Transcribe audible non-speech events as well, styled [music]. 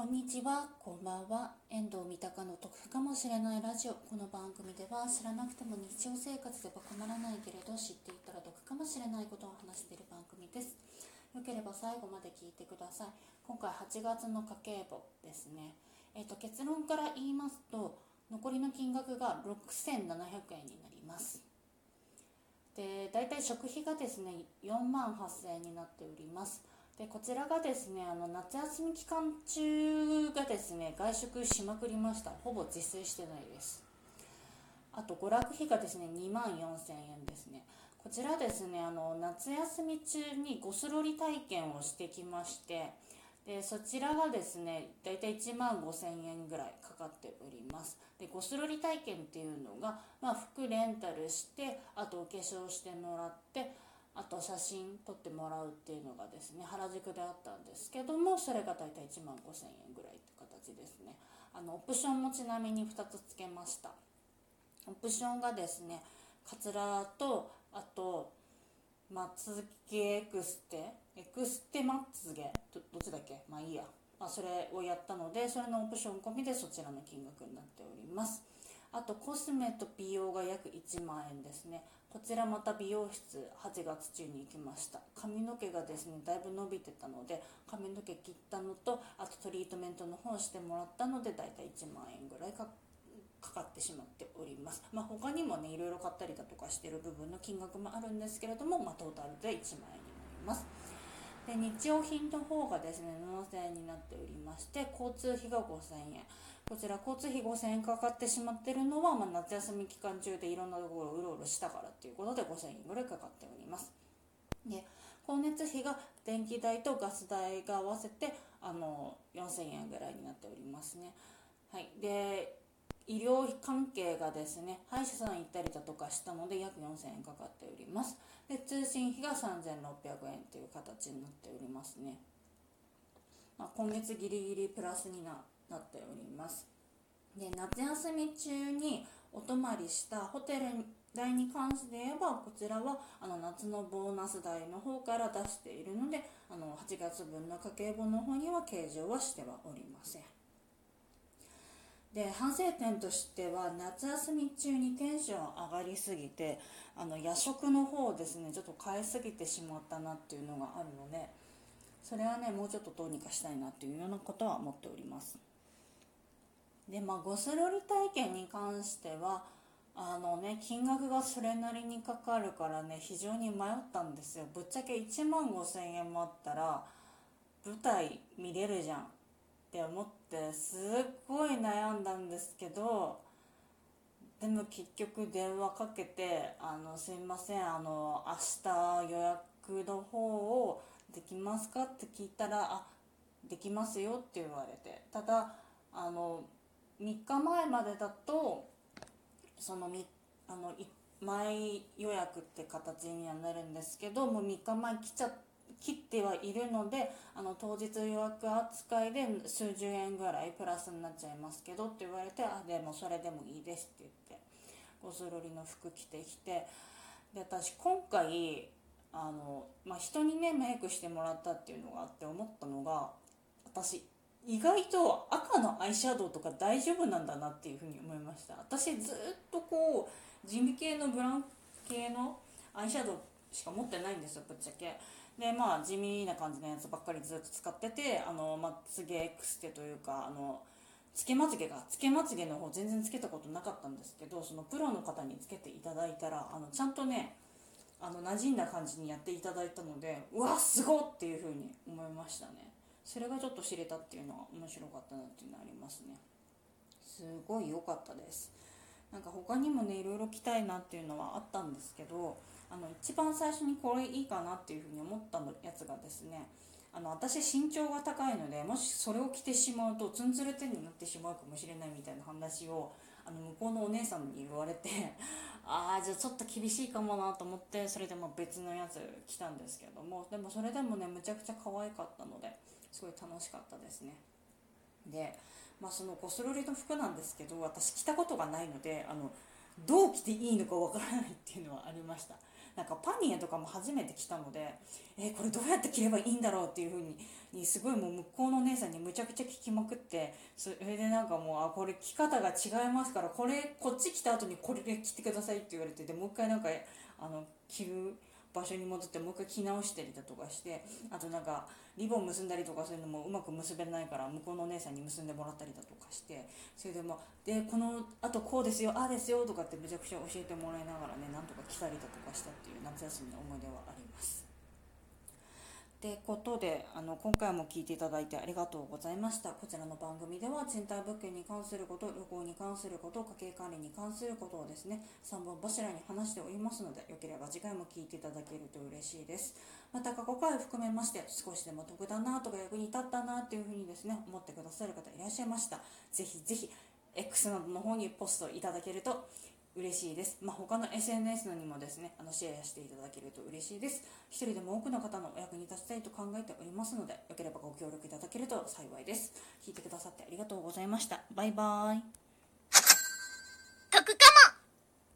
こんにちは、こんばんは。遠藤三鷹の得かもしれないラジオ。この番組では知らなくても日常生活では困らないけれど知っていたら得かもしれないことを話している番組です。よければ最後まで聞いてください。今回8月の家計簿ですね。えっ、ー、と結論から言いますと、残りの金額が6700円になります。で、大体食費がですね、4万8000円になっております。でこちらがですねあの夏休み期間中がですね外食しまくりました。ほぼ自炊してないです。あと娯楽費がですね2万4000円ですね。こちらですねあの夏休み中にゴスロリ体験をしてきましてでそちらがですねだいたい1万5000円ぐらいかかっております。でゴスロリ体験っていうのが、まあ、服レンタルしてあとお化粧してもらってあと写真撮ってもらうっていうのがですね原宿であったんですけどもそれが大体1万5000円ぐらいって形ですね。あのオプションもちなみに2つつけました。オプションがですねカツラとあとまつげエクステエクステまつげどどっちだっけ？まあいいや、まあ、それをやったのでそれのオプション込みでそちらの金額になっております。あとコスメと美容が約1万円ですね。こちらまた美容室8月中に行きました。髪の毛がですねだいぶ伸びてたので髪の毛切ったのとあとトリートメントの方してもらったのでだいたい1万円ぐらいかかってしまっております、まあ、他にもねいろいろ買ったりだとかしてる部分の金額もあるんですけれども、まあ、トータルで1万円になります。で日用品の方がですね7000円になっておりまして交通費が5000円。こちら交通費5000円かかってしまってるのは、まあ、夏休み期間中でいろんなところをうろうろしたからっていうことで5000円ぐらいかかっております。で光熱費が電気代とガス代が合わせてあの4000円ぐらいになっておりますね。はい、で医療関係がですね歯医者さん行ったりだとかしたので約4000円かかっておりますで通信費が3600円という形になっておりますね、まあ、今月ギリギリプラスになっております。で夏休み中にお泊まりしたホテル代に関して言えばこちらはあの夏のボーナス代の方から出しているのであの8月分の家計簿の方には計上はしてはおりません。で反省点としては夏休み中にテンション上がりすぎてあの夜食の方をですねちょっと変えすぎてしまったなっていうのがあるのでそれはねもうちょっとどうにかしたいなっていうようなことは思っております。でまあゴスロリ体験に関してはあのね金額がそれなりにかかるからね非常に迷ったんですよ。ぶっちゃけ1万5000円もあったら舞台見れるじゃん。って思ってすっごい悩んだんですけどでも結局電話かけて「あのすいませんあの明日予約の方をできますか?」って聞いたら「あできますよ」って言われて。ただあの3日前までだとそのみあの前予約って形にはなるんですけどもう3日前来ちゃ切ってはいるのであの当日予約扱いで数十円ぐらいプラスになっちゃいますけどって言われてあでもそれでもいいですって言ってゴスロリの服着てきてで私今回あの、まあ、人にねメイクしてもらったっていうのがあって思ったのが私意外と赤のアイシャドウとか大丈夫なんだなっていうふうに思いました。私ずっとこう地味系のブラウン系のアイシャドウしか持ってないんですよぶっちゃけ。でまあ地味な感じのやつばっかりずっと使っててあのまつげエクステというかあのつけまつげがつけまつげの方全然つけたことなかったんですけどそのプロの方につけていただいたらあのちゃんとねあの馴染んだ感じにやっていただいたのでうわすごっっていうふうに思いましたね。それがちょっと知れたっていうのは面白かったなっていうのはありますね。すごい良かったです。なんか他にもねいろいろ着たいなっていうのはあったんですけどあの一番最初にこれいいかなっていうふうに思ったやつがですねあの私身長が高いのでもしそれを着てしまうとツンツルテンになってしまうかもしれないみたいな話をあの向こうのお姉さんに言われて [laughs] ああじゃあちょっと厳しいかもなと思ってそれでも別のやつ着たんですけどもでもそれでもねむちゃくちゃ可愛かったのですごい楽しかったですね。で、まあ、そのゴスロリの服なんですけど私着たことがないのであのどう着ていいのかわからないっていうのはありました。なんかパニエとかも初めて着たのでえー、これどうやって着ればいいんだろうっていう風ににすごいもう向こうのお姉さんにむちゃくちゃ聞きまくってそれでなんかもうあこれ着方が違いますからこれこっち着た後にこれで着てくださいって言われてでもう一回なんかあの着る場所に戻ってもう一回着直したりだとかしてあとなんかリボン結んだりとかそういうのもうまく結べないから向こうのお姉さんに結んでもらったりだとかしてそれでもでこのあとこうですよああですよとかってめちゃくちゃ教えてもらいながらねなんとか来たりだとかしたっていう夏休みの思い出はあります。ってことであの今回も聞いていただいてありがとうございました。こちらの番組では賃貸物件に関すること旅行に関すること家計管理に関することをですね3本柱に話しておりますのでよければ次回も聞いていただけると嬉しいです。また過去回を含めまして少しでも得だなとか役に立ったなっていうふうにですね思ってくださる方いらっしゃいましたぜひぜひ X などの方にポストいただけると嬉しいです。まあ、他の SNS のにもですね、あのシェアしていただけると嬉しいです。一人でも多くの方のお役に立ちたいと考えておりますので、よければご協力いただけると幸いです。聞いてくださってありがとうございました。バイバーイ。